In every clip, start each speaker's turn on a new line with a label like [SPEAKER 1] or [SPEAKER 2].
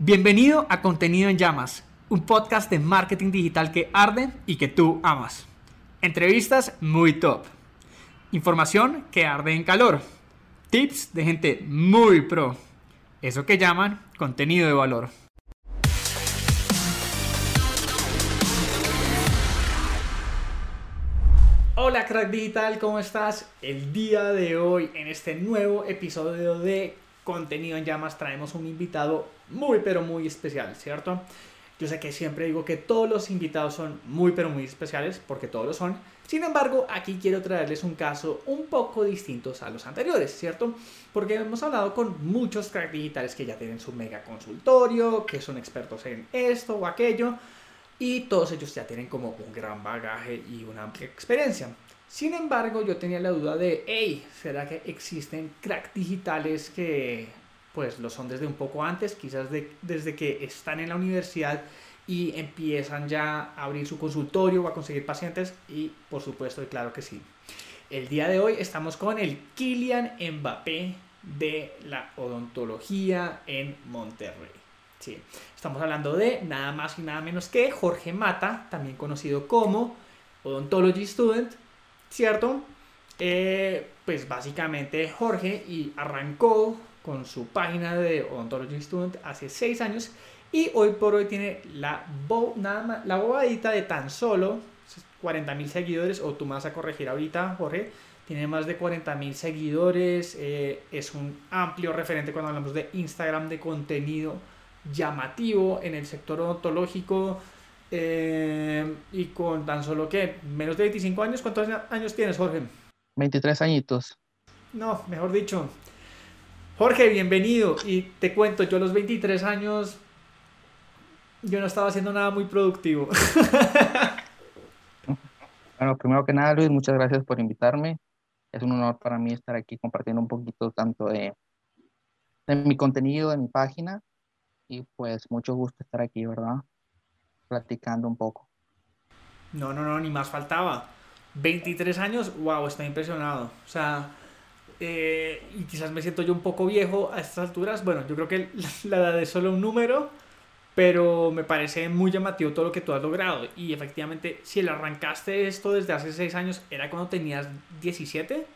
[SPEAKER 1] Bienvenido a Contenido en Llamas, un podcast de marketing digital que arde y que tú amas. Entrevistas muy top. Información que arde en calor. Tips de gente muy pro. Eso que llaman contenido de valor. Hola crack digital, ¿cómo estás? El día de hoy en este nuevo episodio de Contenido en Llamas traemos un invitado muy pero muy especial, ¿cierto? Yo sé que siempre digo que todos los invitados son muy pero muy especiales, porque todos lo son. Sin embargo, aquí quiero traerles un caso un poco distinto a los anteriores, ¿cierto? Porque hemos hablado con muchos cracks digitales que ya tienen su mega consultorio, que son expertos en esto o aquello, y todos ellos ya tienen como un gran bagaje y una amplia experiencia. Sin embargo, yo tenía la duda de, hey, ¿será que existen cracks digitales que pues lo son desde un poco antes, quizás desde que están en la universidad y empiezan ya a abrir su consultorio o a conseguir pacientes y por supuesto, claro que sí. El día de hoy estamos con el Kilian Mbappé de la odontología en Monterrey. Sí, estamos hablando de nada más y nada menos que Jorge Mata, también conocido como Odontology Student, ¿cierto? Eh, pues básicamente Jorge y arrancó con su página de Ontology Student hace 6 años y hoy por hoy tiene la, nada la bobadita de tan solo 40 mil seguidores, o tú me vas a corregir ahorita, Jorge, tiene más de 40 mil seguidores, eh, es un amplio referente cuando hablamos de Instagram, de contenido llamativo en el sector odontológico. Eh, y con tan solo que menos de 25 años, ¿cuántos años tienes, Jorge?
[SPEAKER 2] 23 añitos.
[SPEAKER 1] No, mejor dicho, Jorge, bienvenido. Y te cuento, yo a los 23 años, yo no estaba haciendo nada muy productivo.
[SPEAKER 2] Bueno, primero que nada, Luis, muchas gracias por invitarme. Es un honor para mí estar aquí compartiendo un poquito tanto de, de mi contenido, de mi página. Y pues mucho gusto estar aquí, ¿verdad? Platicando un poco.
[SPEAKER 1] No, no, no, ni más faltaba. 23 años, wow, estoy impresionado. O sea, eh, y quizás me siento yo un poco viejo a estas alturas. Bueno, yo creo que la edad es solo un número, pero me parece muy llamativo todo lo que tú has logrado. Y efectivamente, si le arrancaste esto desde hace 6 años, ¿era cuando tenías 17?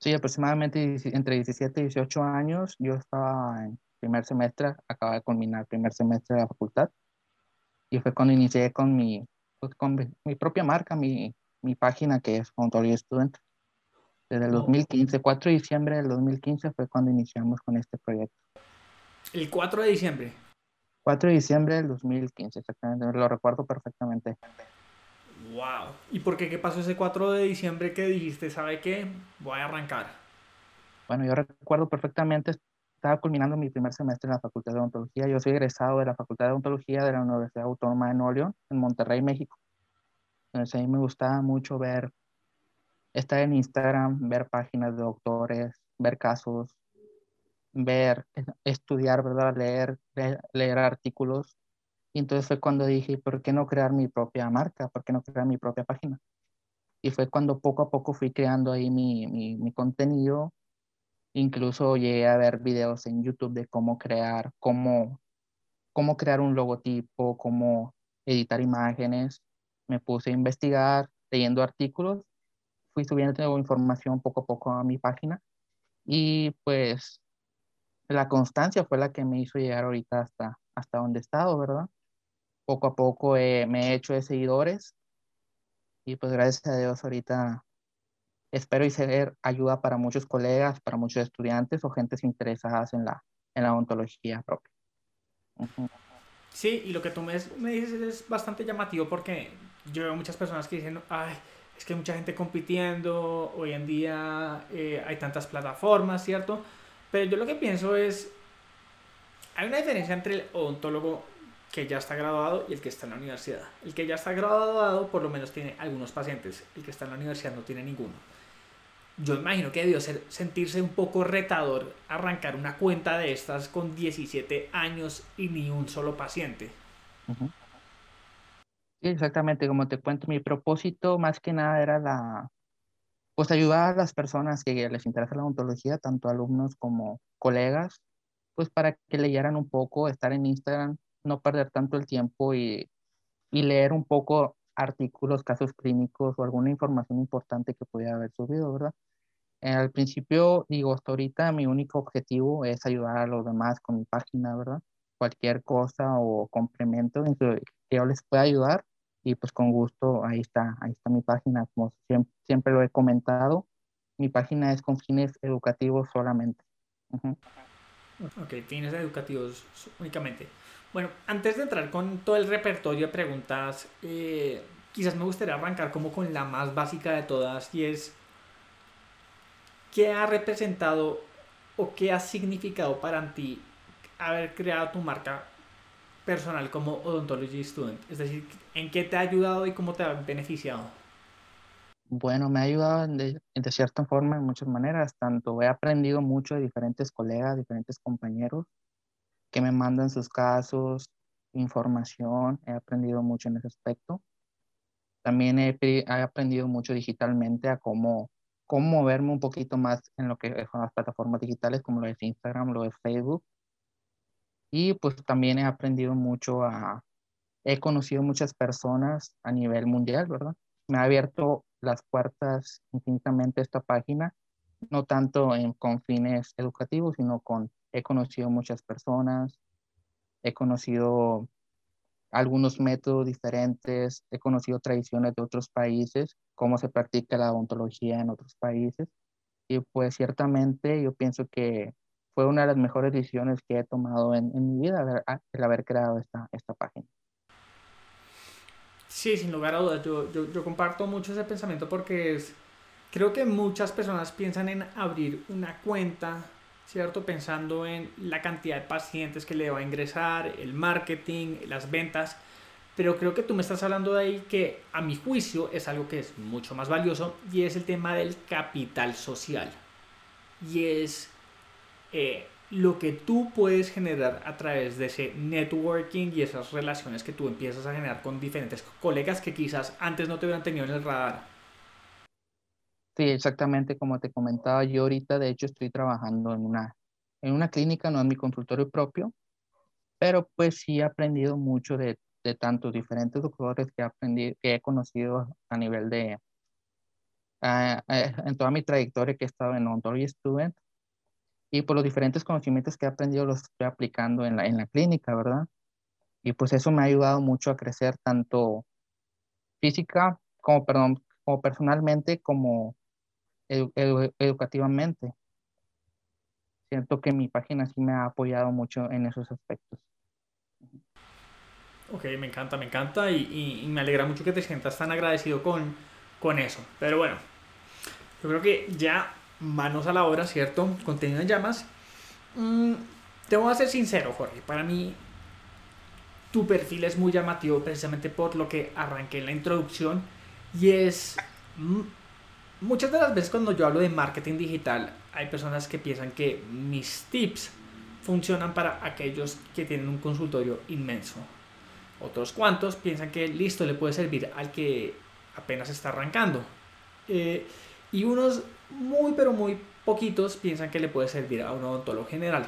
[SPEAKER 2] Sí, aproximadamente entre 17 y 18 años. Yo estaba en primer semestre, acababa de culminar primer semestre de la facultad. Y fue cuando inicié con mi, pues, con mi propia marca, mi, mi página que es Ontology Student. Desde el 2015, 4 de diciembre del 2015 fue cuando iniciamos con este proyecto.
[SPEAKER 1] ¿El 4 de diciembre?
[SPEAKER 2] 4 de diciembre del 2015, exactamente, lo recuerdo perfectamente.
[SPEAKER 1] ¡Wow! ¿Y por qué qué pasó ese 4 de diciembre que dijiste, sabe qué, voy a arrancar?
[SPEAKER 2] Bueno, yo recuerdo perfectamente, estaba culminando mi primer semestre en la Facultad de Odontología. Yo soy egresado de la Facultad de Odontología de la Universidad Autónoma de Nuevo León, en Monterrey, México. Entonces a mí me gustaba mucho ver estar en Instagram, ver páginas de doctores, ver casos, ver, estudiar, ¿verdad? Leer, leer, artículos. Y entonces fue cuando dije, ¿por qué no crear mi propia marca? ¿Por qué no crear mi propia página? Y fue cuando poco a poco fui creando ahí mi, mi, mi contenido. Incluso llegué a ver videos en YouTube de cómo crear, cómo, cómo crear un logotipo, cómo editar imágenes. Me puse a investigar, leyendo artículos fui subiendo información poco a poco a mi página y pues la constancia fue la que me hizo llegar ahorita hasta, hasta donde he estado, ¿verdad? Poco a poco me he hecho de seguidores y pues gracias a Dios ahorita espero y ser ayuda para muchos colegas, para muchos estudiantes o gentes interesadas en la, en la ontología propia.
[SPEAKER 1] Sí, y lo que tú me, me dices es bastante llamativo porque yo veo muchas personas que dicen, ay, es que hay mucha gente compitiendo, hoy en día eh, hay tantas plataformas, ¿cierto? Pero yo lo que pienso es, hay una diferencia entre el odontólogo que ya está graduado y el que está en la universidad. El que ya está graduado por lo menos tiene algunos pacientes, el que está en la universidad no tiene ninguno. Yo imagino que debió ser, sentirse un poco retador arrancar una cuenta de estas con 17 años y ni un solo paciente.
[SPEAKER 2] Sí, exactamente, como te cuento, mi propósito más que nada era la, pues ayudar a las personas que les interesa la ontología, tanto alumnos como colegas, pues para que leyeran un poco, estar en Instagram, no perder tanto el tiempo y, y leer un poco artículos, casos clínicos o alguna información importante que pudiera haber subido, ¿verdad? al principio, digo, hasta ahorita mi único objetivo es ayudar a los demás con mi página, ¿verdad? Cualquier cosa o complemento que yo les pueda ayudar y pues con gusto ahí está, ahí está mi página, como siempre, siempre lo he comentado, mi página es con fines educativos solamente.
[SPEAKER 1] Ok, fines educativos únicamente. Bueno, antes de entrar con todo el repertorio de preguntas, eh, quizás me gustaría arrancar como con la más básica de todas y es ¿qué ha representado o qué ha significado para ti haber creado tu marca personal como Odontology Student? Es decir, ¿en qué te ha ayudado y cómo te ha beneficiado?
[SPEAKER 2] Bueno, me ha ayudado de, de, cierta forma en muchas maneras. Tanto he aprendido mucho de diferentes colegas, diferentes compañeros que me mandan sus casos, información. He aprendido mucho en ese aspecto. También he, he aprendido mucho digitalmente a cómo cómo moverme un poquito más en lo que son las plataformas digitales como lo es Instagram, lo es Facebook. Y pues también he aprendido mucho a, he conocido muchas personas a nivel mundial, ¿verdad? Me ha abierto las puertas infinitamente esta página, no tanto en, con fines educativos, sino con, he conocido muchas personas, he conocido algunos métodos diferentes, he conocido tradiciones de otros países, cómo se practica la odontología en otros países. Y pues ciertamente yo pienso que fue una de las mejores decisiones que he tomado en, en mi vida el haber creado esta, esta página.
[SPEAKER 1] Sí, sin lugar a dudas, yo, yo, yo comparto mucho ese pensamiento porque es, creo que muchas personas piensan en abrir una cuenta ¿cierto? Pensando en la cantidad de pacientes que le va a ingresar, el marketing, las ventas. Pero creo que tú me estás hablando de ahí que a mi juicio es algo que es mucho más valioso y es el tema del capital social. Y es eh, lo que tú puedes generar a través de ese networking y esas relaciones que tú empiezas a generar con diferentes colegas que quizás antes no te hubieran tenido en el radar.
[SPEAKER 2] Sí, exactamente como te comentaba, yo ahorita de hecho estoy trabajando en una, en una clínica, no en mi consultorio propio, pero pues sí he aprendido mucho de, de tantos diferentes doctores que, aprendí, que he conocido a nivel de, en toda mi trayectoria que he estado en Ontology Student, y por los diferentes conocimientos que he aprendido los estoy aplicando en la, en la clínica, ¿verdad? Y pues eso me ha ayudado mucho a crecer tanto física como, perdón, como personalmente como educativamente. Siento que mi página sí me ha apoyado mucho en esos aspectos.
[SPEAKER 1] Ok, me encanta, me encanta y, me alegra mucho que te sientas tan agradecido con, con eso. Pero bueno, yo creo que ya manos a la obra, ¿cierto? Contenido en llamas. Mm, te voy a ser sincero, Jorge. Para mí, tu perfil es muy llamativo precisamente por lo que arranqué en la introducción y es Muchas de las veces cuando yo hablo de marketing digital, hay personas que piensan que mis tips funcionan para aquellos que tienen un consultorio inmenso. Otros cuantos piensan que listo le puede servir al que apenas está arrancando. Eh, y unos muy pero muy poquitos piensan que le puede servir a un odontólogo general.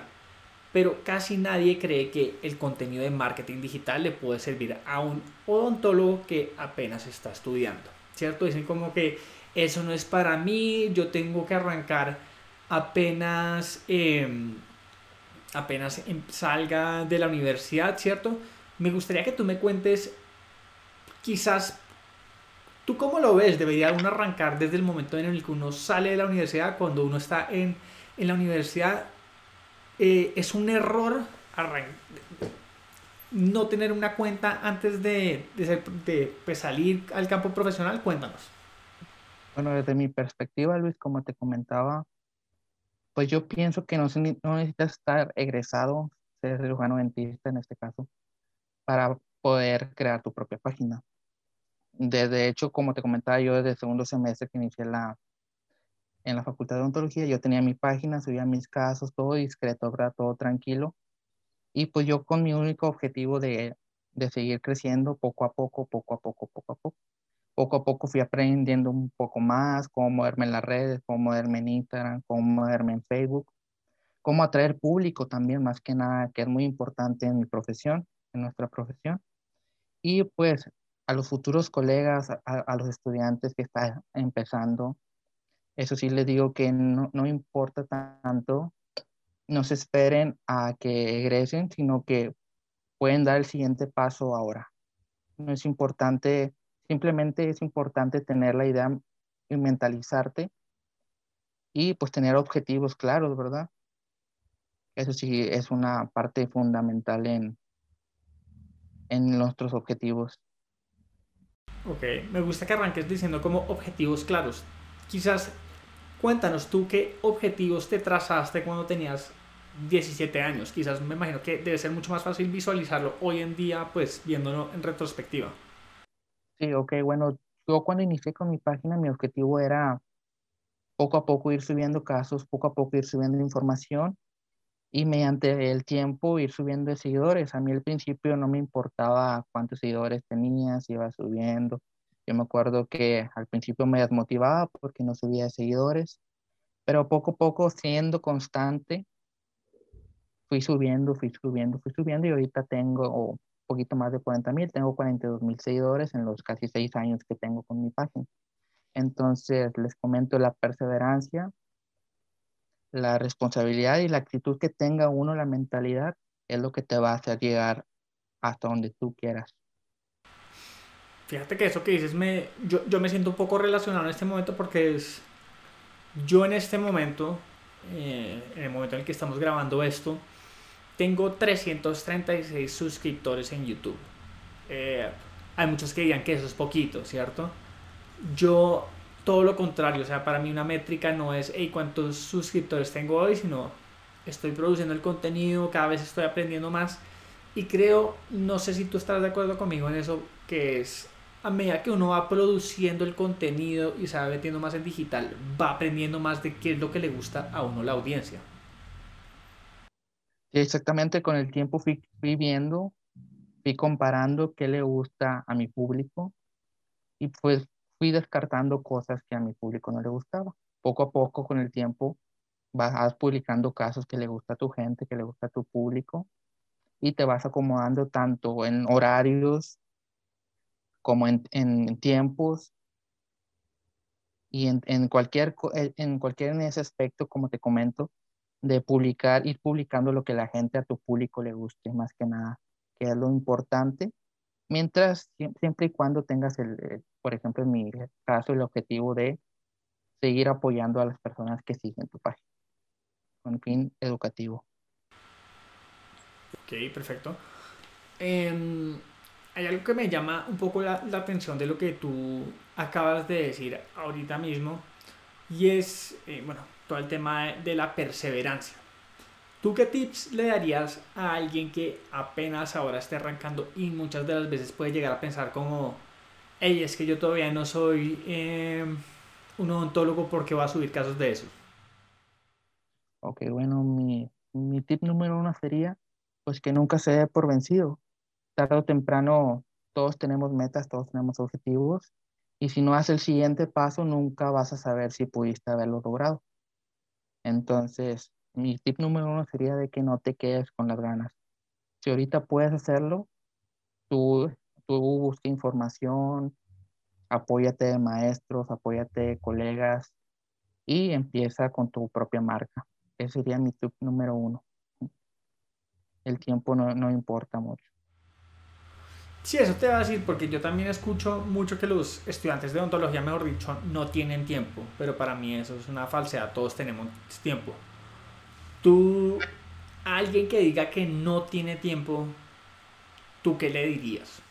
[SPEAKER 1] Pero casi nadie cree que el contenido de marketing digital le puede servir a un odontólogo que apenas está estudiando. ¿Cierto? Dicen como que eso no es para mí, yo tengo que arrancar apenas, em, apenas em, salga de la universidad, ¿cierto? Me gustaría que tú me cuentes, quizás, ¿tú cómo lo ves? ¿Debería uno arrancar desde el momento en el que uno sale de la universidad, cuando uno está en, la universidad? Eh, ¿Es un error no tener una cuenta antes de, de pues, salir al campo profesional? Cuéntanos.
[SPEAKER 2] Bueno, desde mi perspectiva, Luis, como te comentaba, pues yo pienso que no, no necesitas estar egresado, ser cirujano dentista en este caso, para poder crear tu propia página. De, hecho, como te comentaba yo, desde el segundo semestre que inicié la, en la Facultad de Odontología, yo tenía mi página, subía mis casos, todo discreto, ¿verdad? Todo tranquilo. Y pues yo con mi único objetivo de, de seguir creciendo poco a poco, poco a poco, poco a poco poco a poco fui aprendiendo un poco más cómo moverme en las redes, cómo moverme en Instagram, cómo moverme en Facebook, cómo atraer público también, más que nada, que es muy importante en mi profesión, en nuestra profesión. Y pues a los futuros colegas, a, los estudiantes que están empezando, eso sí les digo que no, no importa tanto, no se esperen a que egresen, sino que pueden dar el siguiente paso ahora. No es importante, simplemente es importante tener la idea y mentalizarte y pues tener objetivos claros, ¿verdad? Eso sí es una parte fundamental en, en nuestros objetivos.
[SPEAKER 1] Ok, me gusta que arranques diciendo como objetivos claros. Quizás cuéntanos tú qué objetivos te trazaste cuando tenías 17 años. Quizás me imagino que debe ser mucho más fácil visualizarlo hoy en día, pues viéndolo en retrospectiva.
[SPEAKER 2] Sí, ok, bueno, yo cuando inicié con mi página, mi objetivo era poco a poco ir subiendo casos, poco a poco ir subiendo información y mediante el tiempo ir subiendo de seguidores. A mí al principio no me importaba cuántos seguidores tenía, si iba subiendo. Yo me acuerdo que al principio me desmotivaba porque no subía de seguidores, pero poco a poco siendo constante, fui subiendo, fui subiendo, fui subiendo y ahorita tengo un poquito más de 40 mil, tengo 42 mil seguidores en los casi seis años que tengo con mi página. Entonces les comento la perseverancia, la responsabilidad y la actitud que tenga uno, la mentalidad, es lo que te va a hacer llegar hasta donde tú quieras.
[SPEAKER 1] Fíjate que eso que dices, me, yo, yo me siento un poco relacionado en este momento porque es, yo en este momento, eh, en el momento en el que estamos grabando esto, tengo 336 suscriptores en YouTube. Eh, hay muchos que digan que eso es poquito, ¿cierto? Yo todo lo contrario, o sea, para mí una métrica no es, hey, cuántos suscriptores tengo hoy, sino estoy produciendo el contenido, cada vez estoy aprendiendo más y creo, no sé si tú estás de acuerdo conmigo en eso, que es a medida que uno va produciendo el contenido y se va metiendo más en digital, va aprendiendo más de qué es lo que le gusta a uno la audiencia.
[SPEAKER 2] Exactamente, con el tiempo fui, fui viendo, fui comparando qué le gusta a mi público y pues fui descartando cosas que a mi público no le gustaba. Poco a poco, con el tiempo, vas publicando casos que le gusta a tu gente, que le gusta a tu público, y te vas acomodando tanto en horarios como en, en tiempos y en, en, cualquier, en cualquier en ese aspecto, como te comento, de publicar, ir publicando lo que la gente a tu público le guste, más que nada, que es lo importante, mientras, siempre y cuando tengas el, por ejemplo, en mi caso, el objetivo de seguir apoyando a las personas que siguen tu página, con fin educativo.
[SPEAKER 1] Ok, perfecto. Em, hay algo que me llama un poco la, atención de lo que tú acabas de decir ahorita mismo, y es, eh, bueno, todo el tema de la perseverancia. ¿Tú qué tips le darías a alguien que apenas ahora esté arrancando y muchas de las veces puede llegar a pensar como, hey, es que yo todavía no soy em, un odontólogo porque va a subir casos de eso.
[SPEAKER 2] Ok, bueno, mi, mi tip número uno sería, pues que nunca se dé por vencido. Tarde o temprano todos tenemos metas, todos tenemos objetivos, y si no haces el siguiente paso, nunca vas a saber si pudiste haberlo logrado. Entonces, mi tip número uno sería de que no te quedes con las ganas. Si ahorita puedes hacerlo, tú tú busca información, apóyate de maestros, apóyate de colegas y empieza con tu propia marca. Ese sería mi tip número uno. El tiempo no, no importa mucho.
[SPEAKER 1] Sí, eso te va a decir, porque yo también escucho mucho que los estudiantes de odontología, mejor dicho, no tienen tiempo, pero para mí eso es una falsedad, todos tenemos tiempo. Tú, alguien que diga que no tiene tiempo, ¿tú qué le dirías?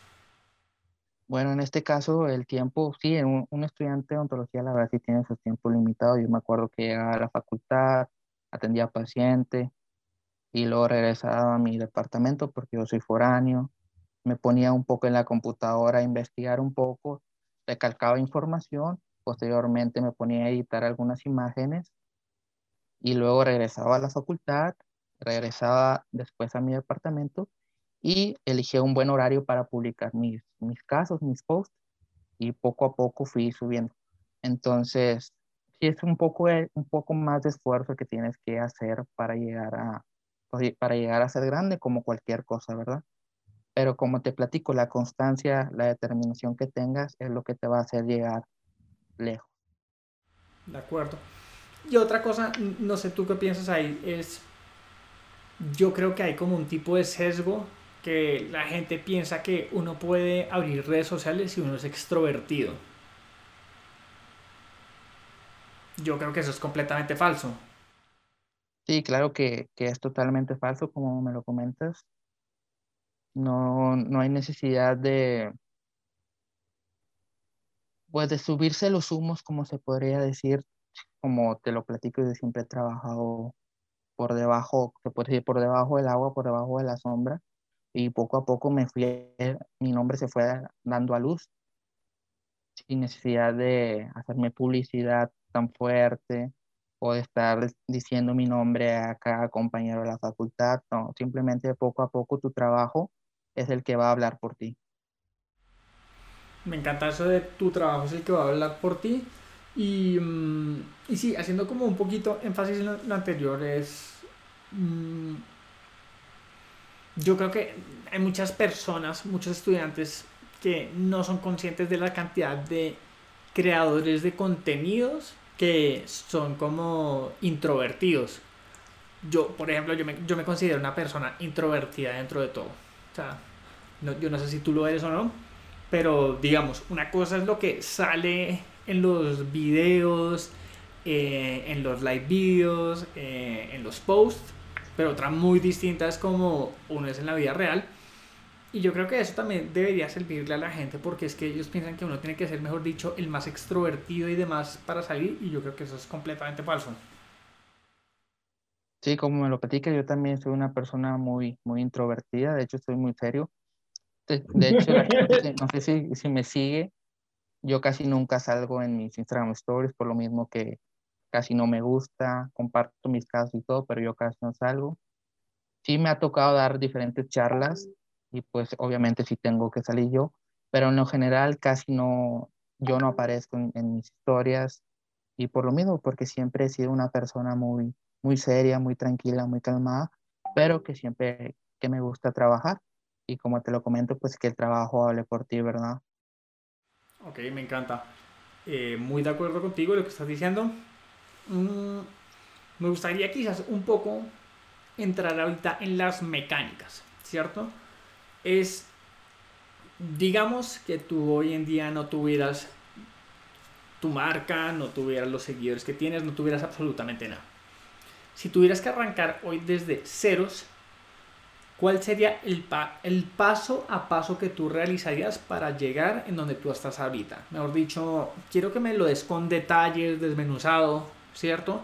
[SPEAKER 2] Bueno, en este caso el tiempo, sí, un, estudiante de odontología la verdad sí tiene su tiempo limitado. Yo me acuerdo que llegaba a la facultad, atendía paciente y luego regresaba a mi departamento porque yo soy foráneo. Me ponía un poco en la computadora a investigar un poco, recalcaba información, posteriormente me ponía a editar algunas imágenes y luego regresaba a la facultad, regresaba después a mi departamento y elegí un buen horario para publicar mis, mis casos, mis posts y poco a poco fui subiendo. Entonces, sí es un poco, eh, un poco más de esfuerzo que tienes que hacer para llegar a, para llegar a ser grande como cualquier cosa, ¿verdad? Pero como te platico, la constancia, la determinación que tengas es lo que te va a hacer llegar lejos.
[SPEAKER 1] De acuerdo. Y otra cosa, no sé tú qué piensas ahí, es, yo creo que hay como un tipo de sesgo que la gente piensa que uno puede abrir redes sociales si uno es extrovertido. Yo creo que eso es completamente falso.
[SPEAKER 2] Sí, claro que, que es totalmente falso, como me lo comentas. No, no hay necesidad de, pues de subirse los humos, como se podría decir, como te lo platico, yo siempre he trabajado por debajo, se puede decir, por debajo del agua, por debajo de la sombra, y poco a poco me fui, mi nombre se fue dando a luz, sin necesidad de hacerme publicidad tan fuerte o de estar diciendo mi nombre a cada compañero de la facultad, no, simplemente poco a poco tu trabajo es el que va a hablar por ti.
[SPEAKER 1] Me encanta eso de tu trabajo es el que va a hablar por ti. Y, mm, y sí, haciendo como un poquito énfasis en lo, anterior, es. Mm, yo creo que hay muchas personas, muchos estudiantes que no son conscientes de la cantidad de creadores de contenidos que son como introvertidos. Yo, por ejemplo, yo me, yo me considero una persona introvertida dentro de todo. O sea, no, yo no sé si tú lo eres o no, pero digamos, una cosa es lo que sale en los videos, eh, en los live videos, eh, en los posts, pero otra muy distinta es como uno es en la vida real. Y yo creo que eso también debería servirle a la gente porque es que ellos piensan que uno tiene que ser, mejor dicho, el más extrovertido y demás para salir y yo creo que eso es completamente falso.
[SPEAKER 2] Sí, como me lo platica, yo también soy una persona muy, muy introvertida, de hecho estoy muy serio. De, hecho, no sé si, si me sigue, yo casi nunca salgo en mis Instagram Stories por lo mismo que casi no me gusta, comparto mis casos y todo, pero yo casi no salgo. Sí me ha tocado dar diferentes charlas y pues obviamente sí tengo que salir yo, pero en lo general casi no, yo no aparezco en, en mis historias y por lo mismo, porque siempre he sido una persona muy, muy seria, muy tranquila, muy calmada, pero que siempre que me gusta trabajar y como te lo comento, pues que el trabajo hable por ti, ¿verdad?
[SPEAKER 1] Ok, me encanta. Eh, muy de acuerdo contigo lo que estás diciendo. Mm, me gustaría quizás un poco entrar ahorita en las mecánicas, ¿cierto? Es, digamos que tú hoy en día no tuvieras tu marca, no tuvieras los seguidores que tienes, no tuvieras absolutamente nada. Si tuvieras que arrancar hoy desde ceros, ¿cuál sería el, el paso a paso que tú realizarías para llegar en donde tú estás ahorita? Mejor dicho, quiero que me lo des con detalles, desmenuzado, ¿cierto?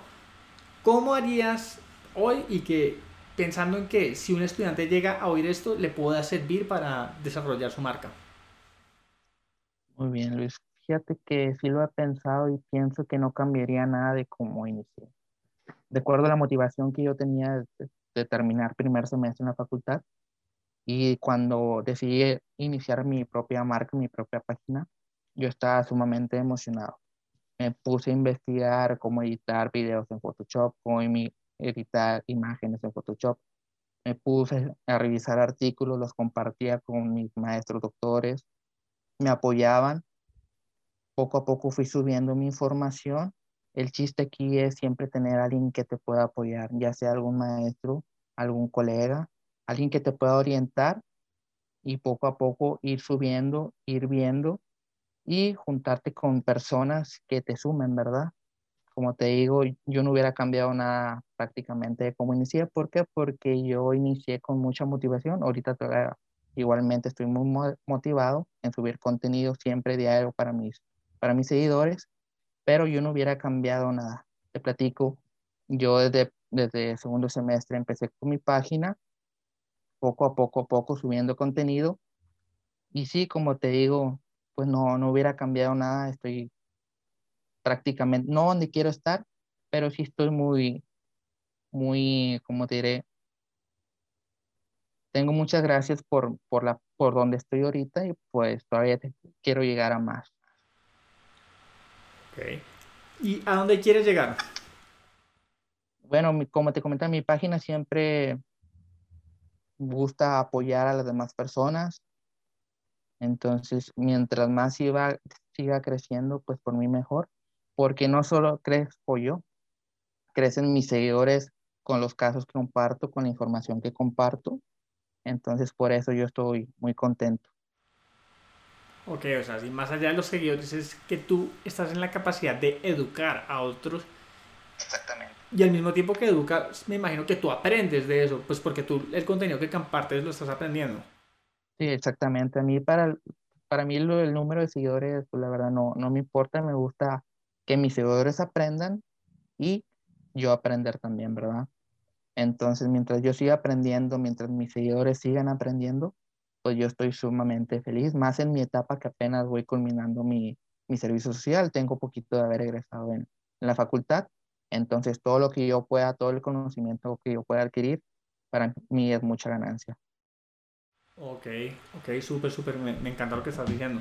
[SPEAKER 1] ¿Cómo harías hoy y que pensando en que si un estudiante llega a oír esto, le pueda servir para desarrollar su marca?
[SPEAKER 2] Muy bien, Luis. Fíjate que sí lo he pensado y pienso que no cambiaría nada de cómo inicié de acuerdo a la motivación que yo tenía de, terminar primer semestre en la facultad. Y cuando decidí iniciar mi propia marca, mi propia página, yo estaba sumamente emocionado. Me puse a investigar cómo editar videos en Photoshop, cómo editar imágenes en Photoshop. Me puse a revisar artículos, los compartía con mis maestros doctores, me apoyaban. Poco a poco fui subiendo mi información el chiste aquí es siempre tener alguien que te pueda apoyar, ya sea algún maestro, algún colega, alguien que te pueda orientar y poco a poco ir subiendo, ir viendo y juntarte con personas que te sumen, ¿verdad? Como te digo, yo no hubiera cambiado nada prácticamente de cómo inicié. ¿Por qué? Porque yo inicié con mucha motivación. Ahorita igualmente estoy muy motivado en subir contenido siempre diario para mis, para mis seguidores pero yo no hubiera cambiado nada. Te platico, yo desde, desde segundo semestre empecé con mi página, poco a poco a poco subiendo contenido, y sí, como te digo, pues no, no hubiera cambiado nada, estoy prácticamente, no donde quiero estar, pero sí estoy muy, muy, como te diré, tengo muchas gracias por, por, la, por donde estoy ahorita y pues todavía quiero llegar a más.
[SPEAKER 1] ¿Y a dónde quieres llegar?
[SPEAKER 2] Bueno, como te comenté, mi página siempre gusta apoyar a las demás personas. Entonces, mientras más iba, siga creciendo, pues por mí mejor, porque no solo crezco yo, crecen mis seguidores con los casos que comparto, con la información que comparto. Entonces, por eso yo estoy muy contento.
[SPEAKER 1] Ok, o sea, si más allá de los seguidores es que tú estás en la capacidad de educar a otros.
[SPEAKER 2] Exactamente.
[SPEAKER 1] Y al mismo tiempo que educas, me imagino que tú aprendes de eso, pues porque tú el contenido que compartes lo estás aprendiendo.
[SPEAKER 2] Sí, exactamente. A mí para, para mí el número de seguidores, pues la verdad no, no me importa, me gusta que mis seguidores aprendan y yo aprender también, ¿verdad? Entonces, mientras yo siga aprendiendo, mientras mis seguidores sigan aprendiendo, pues yo estoy sumamente feliz, más en mi etapa que apenas voy culminando mi, mi servicio social, tengo poquito de haber egresado en, la facultad, entonces todo lo que yo pueda, todo el conocimiento que yo pueda adquirir, para mí es mucha ganancia.
[SPEAKER 1] Ok, ok, súper, súper, me, me, encanta lo que estás diciendo.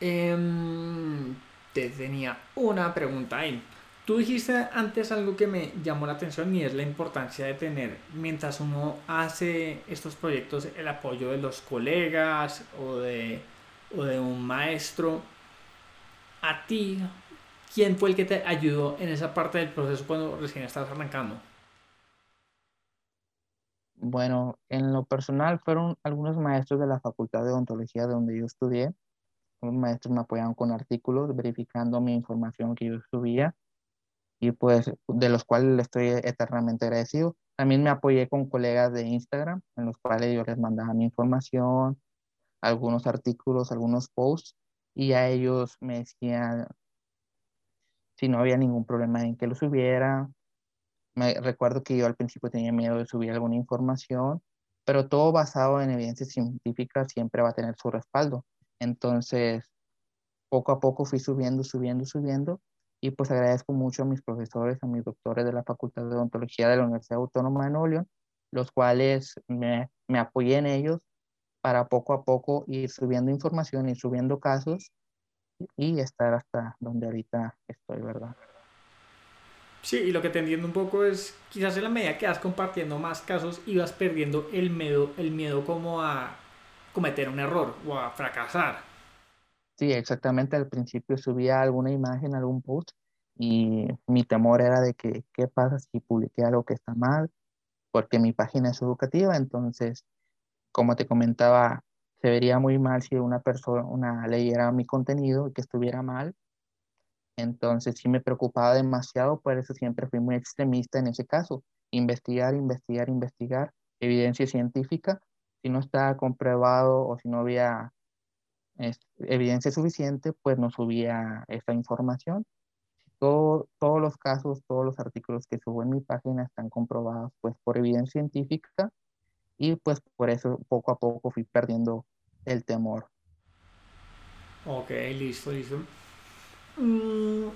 [SPEAKER 1] Em, te tenía una pregunta ahí. Tú dijiste antes algo que me llamó la atención y es la importancia de tener, mientras uno hace estos proyectos, el apoyo de los colegas o de, o de un maestro. A ti, ¿quién fue el que te ayudó en esa parte del proceso cuando recién estabas arrancando?
[SPEAKER 2] Bueno, en lo personal fueron algunos maestros de la Facultad de Odontología de donde yo estudié. Los maestros me apoyaban con artículos, verificando mi información que yo subía y pues de los cuales le estoy eternamente agradecido. También me apoyé con colegas de Instagram, en los cuales yo les mandaba mi información, algunos artículos, algunos posts, y a ellos me decían si no había ningún problema en que lo subiera. Me recuerdo que yo al principio tenía miedo de subir alguna información, pero todo basado en evidencia científica siempre va a tener su respaldo. Entonces, poco a poco fui subiendo, subiendo, subiendo, y pues agradezco mucho a mis profesores, a mis doctores de la Facultad de Odontología de la Universidad Autónoma de Nuevo León, los cuales me, me apoyé en ellos para poco a poco ir subiendo información, y subiendo casos y estar hasta donde ahorita estoy, ¿verdad?
[SPEAKER 1] Sí, y lo que te entiendo un poco es, quizás en la medida que vas compartiendo más casos, ibas perdiendo el miedo, el miedo como a cometer un error o a fracasar.
[SPEAKER 2] Sí, exactamente. Al principio subía alguna imagen, algún post y mi temor era de que, ¿qué pasa si publiqué algo que está mal? Porque mi página es educativa, entonces, como te comentaba, se vería muy mal si una persona una, leyera mi contenido y que estuviera mal. Entonces, sí me preocupaba demasiado, por eso siempre fui muy extremista en ese caso. Investigar, investigar, investigar, evidencia científica. Si no estaba comprobado o si no había evidencia suficiente, pues no subía esta información. Todo, todos los casos, todos los artículos que subo en mi página están comprobados pues por evidencia científica y pues por eso poco a poco fui perdiendo el temor.
[SPEAKER 1] Ok, listo, listo. Mm,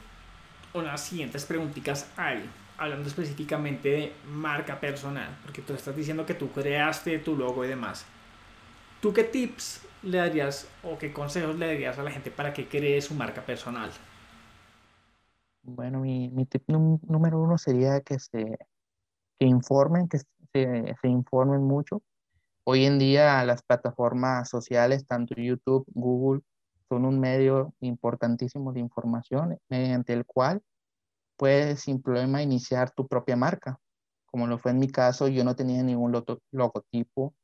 [SPEAKER 1] unas siguientes preguntitas hay, hablando específicamente de marca personal, porque tú estás diciendo que tú creaste tu logo y demás. ¿Tú qué tips le darías o qué consejos le darías a la gente para que cree su marca personal?
[SPEAKER 2] Bueno, mi, mi tip número uno sería que se que informen, que se, se informen mucho. Hoy en día las plataformas sociales, tanto YouTube, Google, son un medio importantísimo de información mediante el cual puedes sin problema iniciar tu propia marca. Como lo fue en mi caso, yo no tenía ningún logotipo,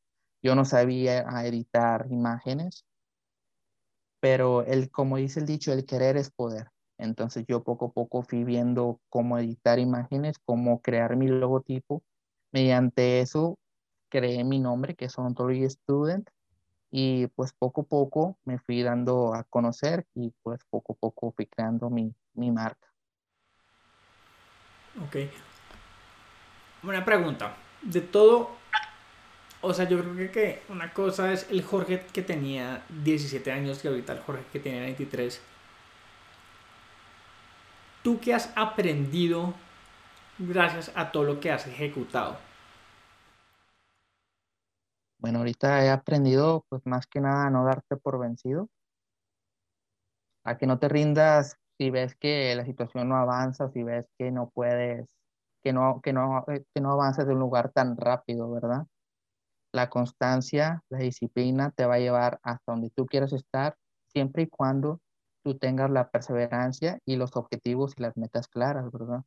[SPEAKER 2] yo no sabía editar imágenes, pero el, como dice el dicho, el querer es poder. Entonces yo poco a poco fui viendo cómo editar imágenes, cómo crear mi logotipo. Mediante eso creé mi nombre, que es Ontology Student, y pues poco a poco me fui dando a conocer y pues poco a poco fui creando mi, mi marca.
[SPEAKER 1] Ok. Una pregunta. De todo o sea, yo creo que, una cosa es el Jorge que tenía 17 años y ahorita el Jorge que tiene 23. ¿Tú qué has aprendido gracias a todo lo que has ejecutado?
[SPEAKER 2] Bueno, ahorita he aprendido, pues más que nada, a no darte por vencido, a que no te rindas si ves que la situación no avanza, si ves que no puedes, que no, que no, eh, que no avanzas de un lugar tan rápido, ¿verdad? La constancia, la disciplina te va a llevar hasta donde tú quieras estar, siempre y cuando tú tengas la perseverancia y los objetivos y las metas claras, ¿verdad?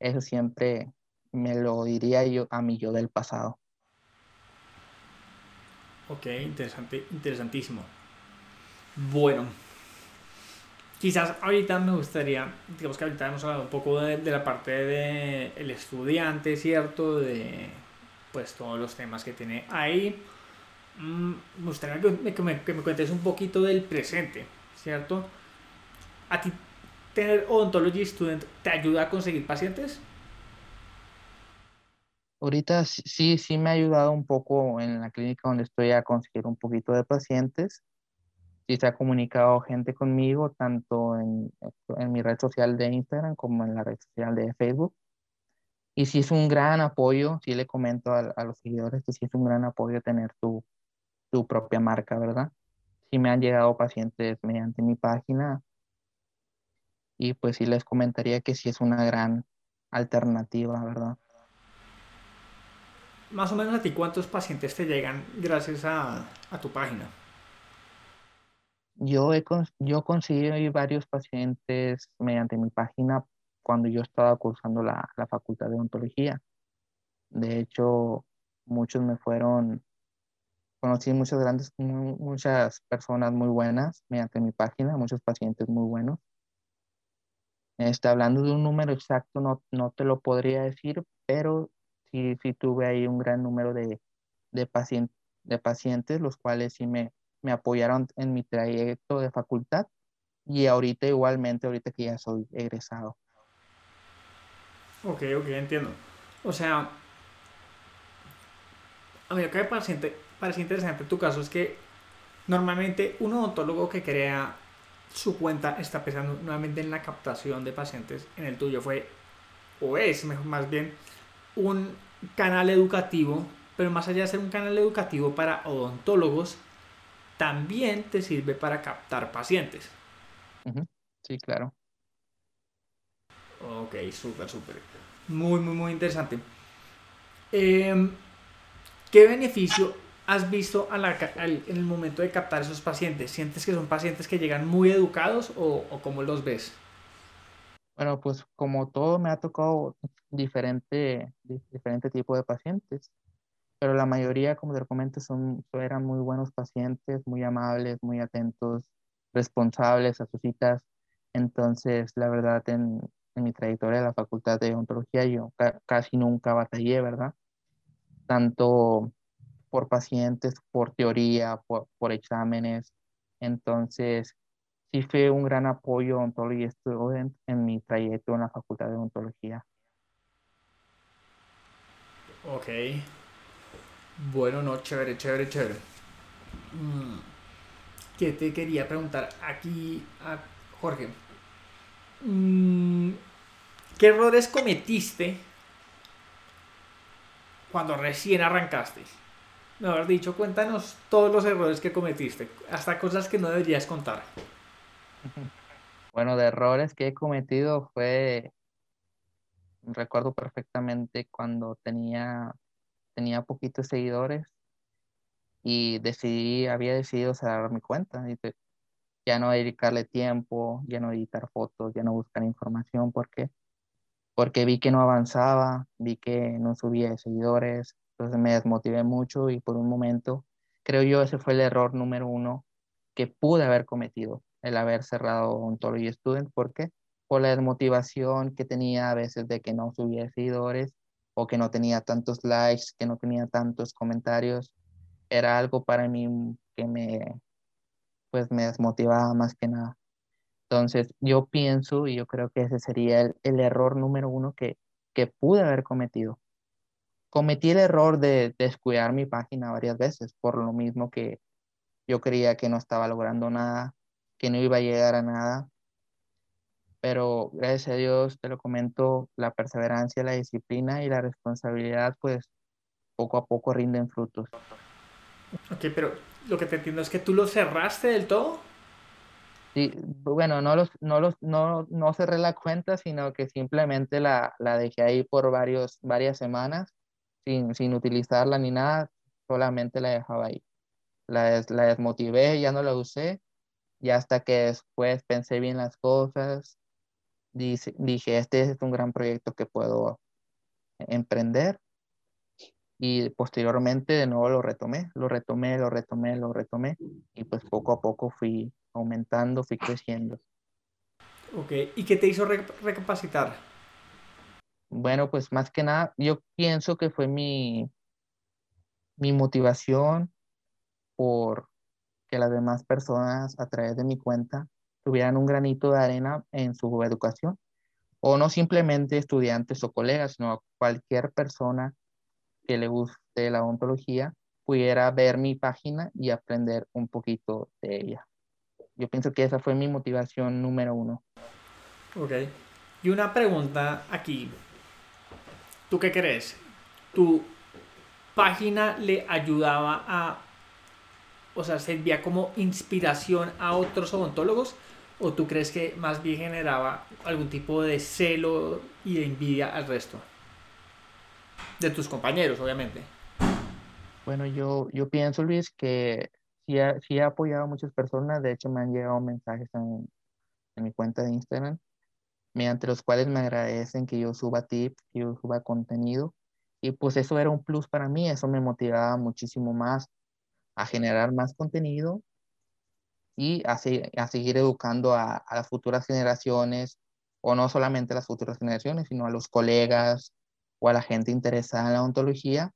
[SPEAKER 2] Eso siempre me lo diría yo a mi yo del pasado.
[SPEAKER 1] Ok, interesante, interesantísimo. Bueno, quizás ahorita me gustaría, digamos que ahorita hemos hablado un poco de, la parte del el estudiante, ¿cierto? De pues todos los temas que tiene ahí. Mm, me gustaría que me, que me cuentes un poquito del presente, ¿cierto? ¿A ti tener Odontology Student te ayuda a conseguir pacientes?
[SPEAKER 2] Ahorita sí, sí me ha ayudado un poco en la clínica donde estoy a conseguir un poquito de pacientes. Sí se ha comunicado gente conmigo, tanto en, en mi red social de Instagram como en la red social de Facebook. Y sí es un gran apoyo, sí le comento a, a los seguidores que sí es un gran apoyo tener tu, tu propia marca, ¿verdad? Sí me han llegado pacientes mediante mi página y pues sí les comentaría que sí es una gran alternativa, ¿verdad?
[SPEAKER 1] más o menos a ti cuántos pacientes te llegan gracias a, tu página.
[SPEAKER 2] Yo, he, yo conseguí varios pacientes mediante mi página cuando yo estaba cursando la, facultad de odontología. De hecho, muchos me fueron, conocí muchas grandes, muchas personas muy buenas mediante mi página, muchos pacientes muy buenos. Este, hablando de un número exacto, no, no te lo podría decir, pero sí, sí tuve ahí un gran número de, de, de pacientes, los cuales sí me, me apoyaron en mi trayecto de facultad y ahorita igualmente, ahorita que ya soy egresado.
[SPEAKER 1] Ok, ok, entiendo. O sea, a mí lo que me parece, parece interesante en tu caso es que normalmente un odontólogo que crea su cuenta está pensando nuevamente en la captación de pacientes. En el tuyo fue, o es mejor, más bien, un canal educativo, pero más allá de ser un canal educativo para odontólogos, también te sirve para captar pacientes.
[SPEAKER 2] Sí, claro.
[SPEAKER 1] Ok, súper, súper. Muy, muy, muy interesante. Em, ¿Qué beneficio has visto en el momento de captar esos pacientes? ¿Sientes que son pacientes que llegan muy educados o, o cómo los ves?
[SPEAKER 2] Bueno, pues como todo me ha tocado diferente, diferente tipo de pacientes, pero la mayoría, como te comento, son, eran muy buenos pacientes, muy amables, muy atentos, responsables a sus citas. Entonces, la verdad, en, mi trayectoria de la Facultad de Ontología, yo casi nunca batallé, ¿verdad? Tanto por pacientes, por teoría, por, por exámenes. Entonces, sí fue un gran apoyo Ontology Student en mi trayecto en la Facultad de Ontología.
[SPEAKER 1] Ok. Bueno, no, chévere, chévere, chévere. Mm, ¿Qué te quería preguntar aquí a Jorge? Mm, ¿Qué errores cometiste cuando recién arrancaste? Mejor dicho, cuéntanos todos los errores que cometiste, hasta cosas que no deberías contar.
[SPEAKER 2] Bueno, de errores que he cometido fue, recuerdo perfectamente cuando tenía, tenía poquitos seguidores y decidí, había decidido cerrar mi cuenta. Y ya no dedicarle tiempo, ya no editar fotos, ya no buscar información. ¿Por qué? Porque vi que no avanzaba, vi que no subía seguidores, entonces me desmotivé mucho y por un momento, creo yo, ese fue el error número uno que pude haber cometido el haber cerrado Ontology Student. ¿Por qué? Por la desmotivación que tenía a veces de que no subía seguidores o que no tenía tantos likes, que no tenía tantos comentarios. Era algo para mí que me, pues me desmotivaba más que nada. Entonces, yo pienso y yo creo que ese sería el, el error número uno que, que pude haber cometido. Cometí el error de descuidar mi página varias veces, por lo mismo que yo creía que no estaba logrando nada, que no iba a llegar a nada. Pero gracias a Dios, te lo comento, la perseverancia, la disciplina y la responsabilidad, pues poco a poco rinden frutos.
[SPEAKER 1] Ok, pero lo que te entiendo es que tú lo cerraste del todo.
[SPEAKER 2] Sí, bueno, no, los, no, los, no, no cerré la cuenta, sino que simplemente la, la dejé ahí por varios, varias semanas sin, sin utilizarla ni nada, solamente la dejaba ahí. La, la desmotivé, ya no la usé, y hasta que después pensé bien las cosas, dije, dije, este es un gran proyecto que puedo emprender, y posteriormente de nuevo lo retomé, lo retomé, lo retomé, lo retomé, y pues poco a poco fui aumentando, fui creciendo.
[SPEAKER 1] Ok, ¿y qué te hizo recapacitar?
[SPEAKER 2] Bueno, pues más que nada, yo pienso que fue mi, mi motivación por que las demás personas a través de mi cuenta tuvieran un granito de arena en su educación. O no simplemente estudiantes o colegas, sino cualquier persona que le guste la odontología pudiera ver mi página y aprender un poquito de ella. Yo pienso que esa fue mi motivación número uno.
[SPEAKER 1] Ok. Y una pregunta aquí. ¿Tú qué crees? ¿Tu página le ayudaba a, o sea, servía como inspiración a otros odontólogos? ¿O tú crees que más bien generaba algún tipo de celo y de envidia al resto? De tus compañeros, obviamente.
[SPEAKER 2] Bueno, yo, yo pienso, Luis, que sí, he apoyado a muchas personas. De hecho, me han llegado mensajes en, mi cuenta de Instagram, mediante los cuales me agradecen que yo suba tips, que yo suba contenido. Y pues eso era un plus para mí, eso me motivaba muchísimo más a generar más contenido y a, a seguir educando a, las futuras generaciones, o no solamente a las futuras generaciones, sino a los colegas o a la gente interesada en la ontología,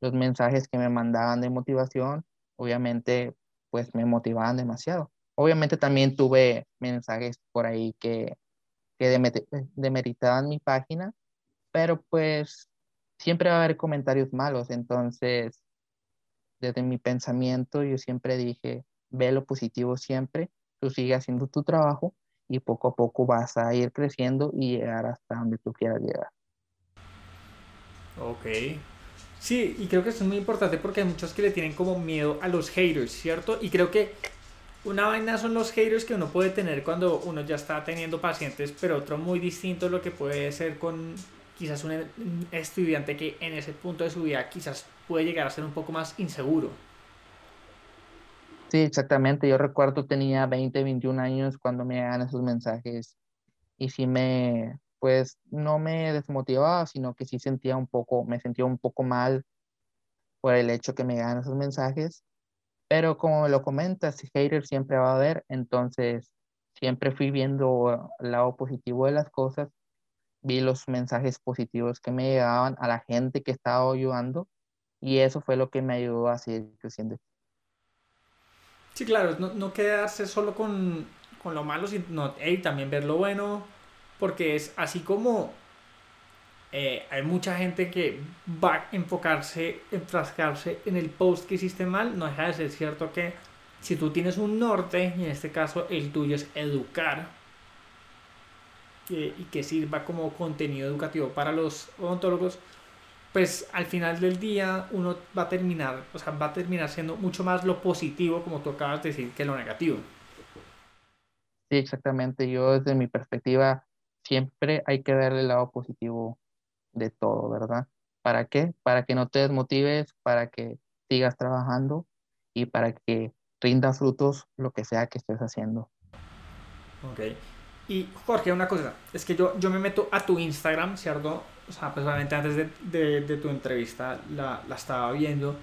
[SPEAKER 2] los mensajes que me mandaban de motivación obviamente pues me motivaban demasiado. Obviamente también tuve mensajes por ahí que, que demeritaban mi página, pero pues siempre va a haber comentarios malos, entonces desde mi pensamiento yo siempre dije, ve lo positivo siempre, tú sigue haciendo tu trabajo y poco a poco vas a ir creciendo y llegar hasta donde tú quieras llegar.
[SPEAKER 1] Ok, Sí, y creo que eso es muy importante porque hay muchos que le tienen como miedo a los haters, ¿cierto? Y creo que una vaina son los haters que uno puede tener cuando uno ya está teniendo pacientes, pero otro muy distinto lo que puede ser con quizás un estudiante que en ese punto de su vida quizás puede llegar a ser un poco más inseguro.
[SPEAKER 2] Sí, exactamente. Yo recuerdo tenía 20, 21 años cuando me llegan esos mensajes y sí me, pues no me desmotivaba, sino que sí sentía un poco, me sentía un poco mal por el hecho que me llegan esos mensajes. Pero como me lo comentas, hater siempre va a haber, entonces siempre fui viendo el lado positivo de las cosas, vi los mensajes positivos que me llegaban a la gente que estaba ayudando y eso fue lo que me ayudó a seguir creciendo.
[SPEAKER 1] Sí, claro, no, no quedarse solo con, con lo malo, sino también ver lo bueno, porque es así como eh, hay mucha gente que va a enfocarse, enfrascarse en el post que hiciste mal, no deja de ser cierto que si tú tienes un norte, y en este caso el tuyo es educar, y que sirva como contenido educativo para los odontólogos, pues al final del día uno va a terminar, o sea, va a terminar siendo mucho más lo positivo, como tú acabas de decir, que lo negativo.
[SPEAKER 2] Sí, exactamente. Yo desde mi perspectiva siempre hay que darle el lado positivo de todo, ¿verdad? ¿Para qué? Para que no te desmotives, para que sigas trabajando y para que rinda frutos lo que sea que estés haciendo.
[SPEAKER 1] Ok. Y Jorge, una cosa, es que yo, yo me meto a tu Instagram, ¿cierto? O sea, personalmente antes de, de, tu entrevista la, la, estaba viendo.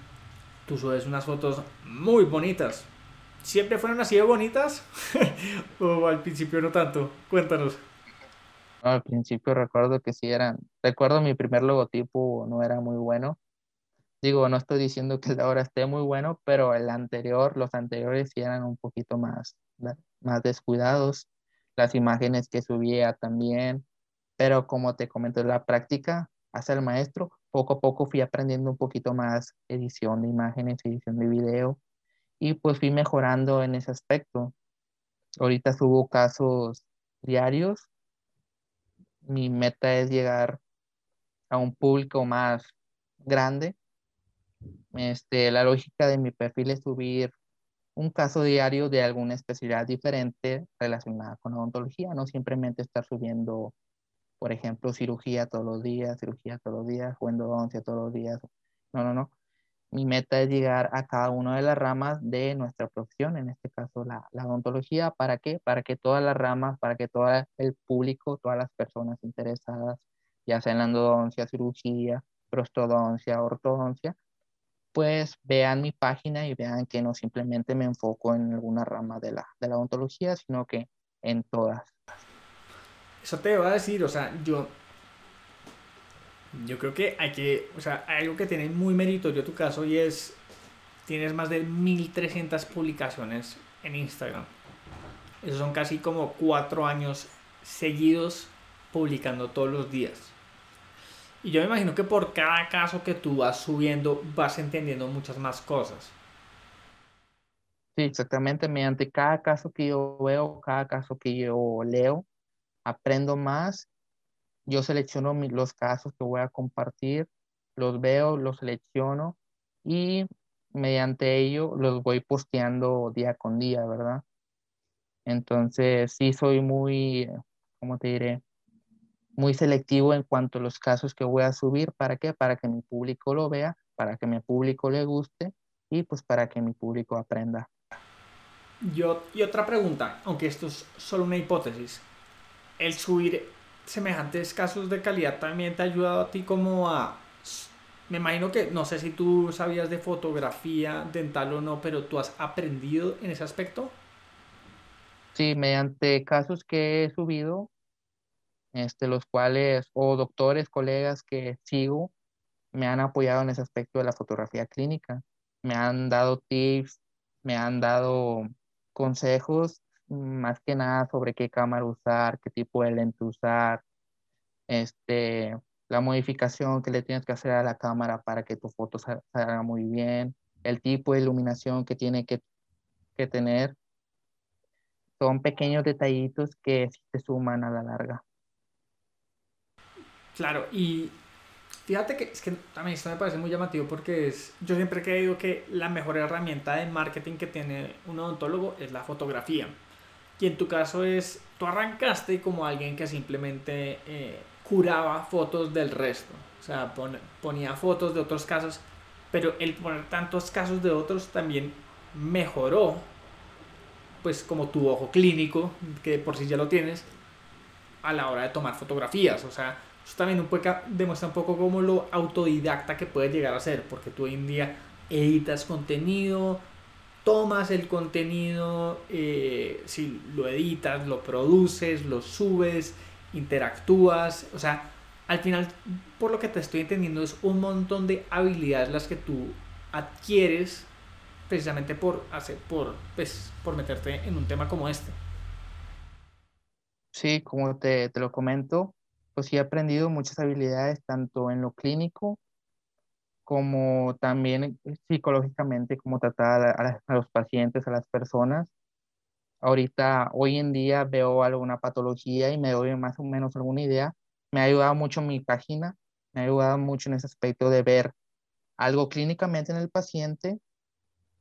[SPEAKER 1] Tú subes unas fotos muy bonitas. ¿Siempre fueron así de bonitas? ¿O al principio no tanto? Cuéntanos
[SPEAKER 2] al principio recuerdo que sí eran, recuerdo mi primer logotipo no era muy bueno. Digo, no estoy diciendo que el de ahora esté muy bueno, pero el anterior, los anteriores sí eran un poquito más, más descuidados. Las imágenes que subía también, pero como te comento, la práctica hace el maestro. Poco a poco fui aprendiendo un poquito más edición de imágenes, edición de video, y pues fui mejorando en ese aspecto. Ahorita subo casos diarios mi meta es llegar a un público más grande. Este, la lógica de mi perfil es subir un caso diario de alguna especialidad diferente relacionada con odontología, no simplemente estar subiendo, por ejemplo, cirugía todos los días, cirugía todos los días, o endodoncia todos los días. No, no, no. Mi meta es llegar a cada una de las ramas de nuestra profesión, en este caso la, la odontología. ¿Para qué? Para que todas las ramas, para que todo el público, todas las personas interesadas, ya sea en la endodoncia, cirugía, prostodoncia, ortodoncia, pues vean mi página y vean que no simplemente me enfoco en alguna rama de la, de la odontología, sino que en todas.
[SPEAKER 1] Eso te voy a decir, o sea, yo, yo creo que hay que, o sea, algo que tiene muy meritorio tu caso y es, tienes más de 1300 publicaciones en Instagram. Esos son casi como cuatro años seguidos publicando todos los días. Y yo me imagino que por cada caso que tú vas subiendo vas entendiendo muchas más cosas.
[SPEAKER 2] Sí, exactamente. Mediante cada caso que yo veo, cada caso que yo leo, aprendo más. Yo selecciono los casos que voy a compartir, los veo, los selecciono y mediante ello los voy posteando día con día, ¿verdad? Entonces, sí soy muy, ¿cómo te diré? muy selectivo en cuanto a los casos que voy a subir. ¿Para qué? Para que mi público lo vea, para que mi público le guste y pues para que mi público aprenda.
[SPEAKER 1] Yo, y otra pregunta, aunque esto es solo una hipótesis. El subir semejantes casos de calidad también te ha ayudado a ti como a... Me imagino que, no sé si tú sabías de fotografía dental o no, pero tú has aprendido en ese aspecto.
[SPEAKER 2] Sí, mediante casos que he subido, este, los cuales, o doctores, colegas que sigo, me han apoyado en ese aspecto de la fotografía clínica. Me han dado tips, me han dado consejos, más que nada sobre qué cámara usar, qué tipo de lente usar, este, la modificación que le tienes que hacer a la cámara para que tu foto salga muy bien, el tipo de iluminación que tiene que, que tener. Son pequeños detallitos que te suman a la larga.
[SPEAKER 1] Claro, y fíjate que es que también esto me parece muy llamativo porque es, yo siempre he creído que la mejor herramienta de marketing que tiene un odontólogo es la fotografía. Y en tu caso es, tú arrancaste como alguien que simplemente eh, curaba fotos del resto. O sea, ponía fotos de otros casos, pero el poner tantos casos de otros también mejoró, pues como tu ojo clínico, que por si ya lo tienes, a la hora de tomar fotografías. O sea, eso también un poco, demuestra un poco cómo lo autodidacta que puedes llegar a ser, porque tú hoy en día editas contenido, tomas el contenido, eh, si lo editas, lo produces, lo subes, interactúas, o sea, al final, por lo que te estoy entendiendo, es un montón de habilidades las que tú adquieres precisamente por hacer, por, pues, por meterte en un tema como este.
[SPEAKER 2] Sí, como te, te lo comento, pues sí he aprendido muchas habilidades, tanto en lo clínico como también eh, psicológicamente, como tratar a, los pacientes, a las personas. Ahorita, hoy en día veo alguna patología y me doy más o menos alguna idea. Me ha ayudado mucho mi página, me ha ayudado mucho en ese aspecto de ver algo clínicamente en el paciente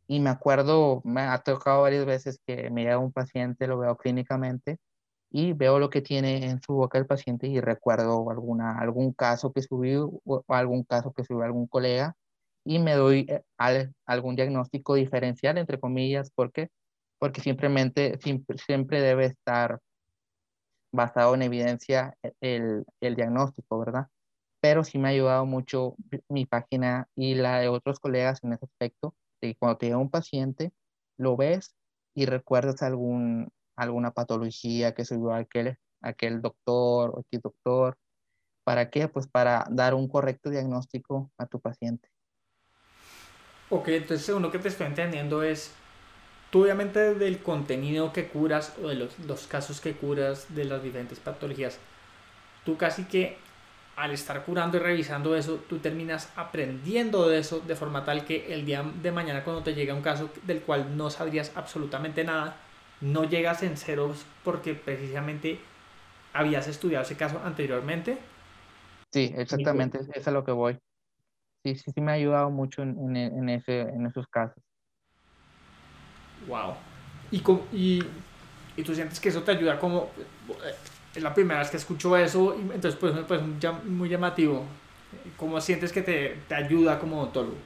[SPEAKER 2] y me acuerdo, me ha tocado varias veces que me llega un paciente, lo veo clínicamente y veo lo que tiene en su boca el paciente y recuerdo alguna, algún caso que subió o algún caso que subió algún colega y me doy eh, algún diagnóstico diferencial, entre comillas, porque porque simplemente siempre, debe estar basado en evidencia e, el, el diagnóstico, ¿verdad? Pero sí me ha ayudado mucho mi página y la de otros colegas en ese aspecto, de que cuando te llega un paciente, lo ves y recuerdas algún, alguna patología que subió aquel, aquel doctor o aquel doctor. ¿Para qué? Pues para dar un correcto diagnóstico a tu paciente.
[SPEAKER 1] Ok, entonces según lo que te estoy entendiendo es, tú obviamente del contenido que curas o de los, los casos que curas de las diferentes patologías, tú casi que al estar curando y revisando eso, tú terminas aprendiendo de eso de forma tal que el día de mañana cuando te llega un caso del cual no sabrías absolutamente nada, no llegas en ceros porque precisamente habías estudiado ese caso anteriormente.
[SPEAKER 2] Sí, exactamente, es a lo que voy. Sí, sí, sí me ha ayudado mucho en, ese, en esos casos.
[SPEAKER 1] Wow. Y, y, y tú sientes que eso te ayuda como... Eh, es la primera vez que escucho eso, y entonces pues me parece muy llamativo. ¿Cómo sientes que te, te ayuda como odontólogo?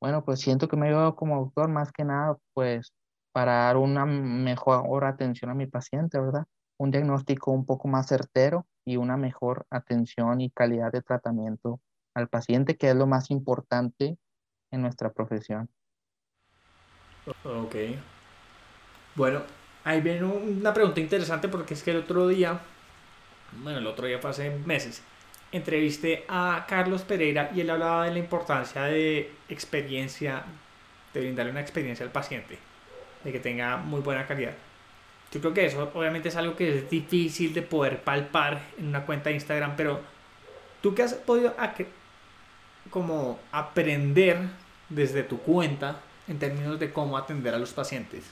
[SPEAKER 2] Bueno, pues siento que me ayuda como doctor más que nada, pues para dar una mejor atención a mi paciente, ¿verdad? Un diagnóstico un poco más certero y una mejor atención y calidad de tratamiento al paciente, que es lo más importante en nuestra profesión.
[SPEAKER 1] Ok. Bueno, ahí viene una pregunta interesante porque es que el otro día, bueno, el otro día fue hace meses, entrevisté a Carlos Pereira y él hablaba de la importancia de experiencia, de brindarle una experiencia al paciente, de que tenga muy buena calidad. Yo creo que eso obviamente es algo que es difícil de poder palpar en una cuenta de Instagram, pero tú que has podido como aprender desde tu cuenta en términos de cómo atender a los pacientes.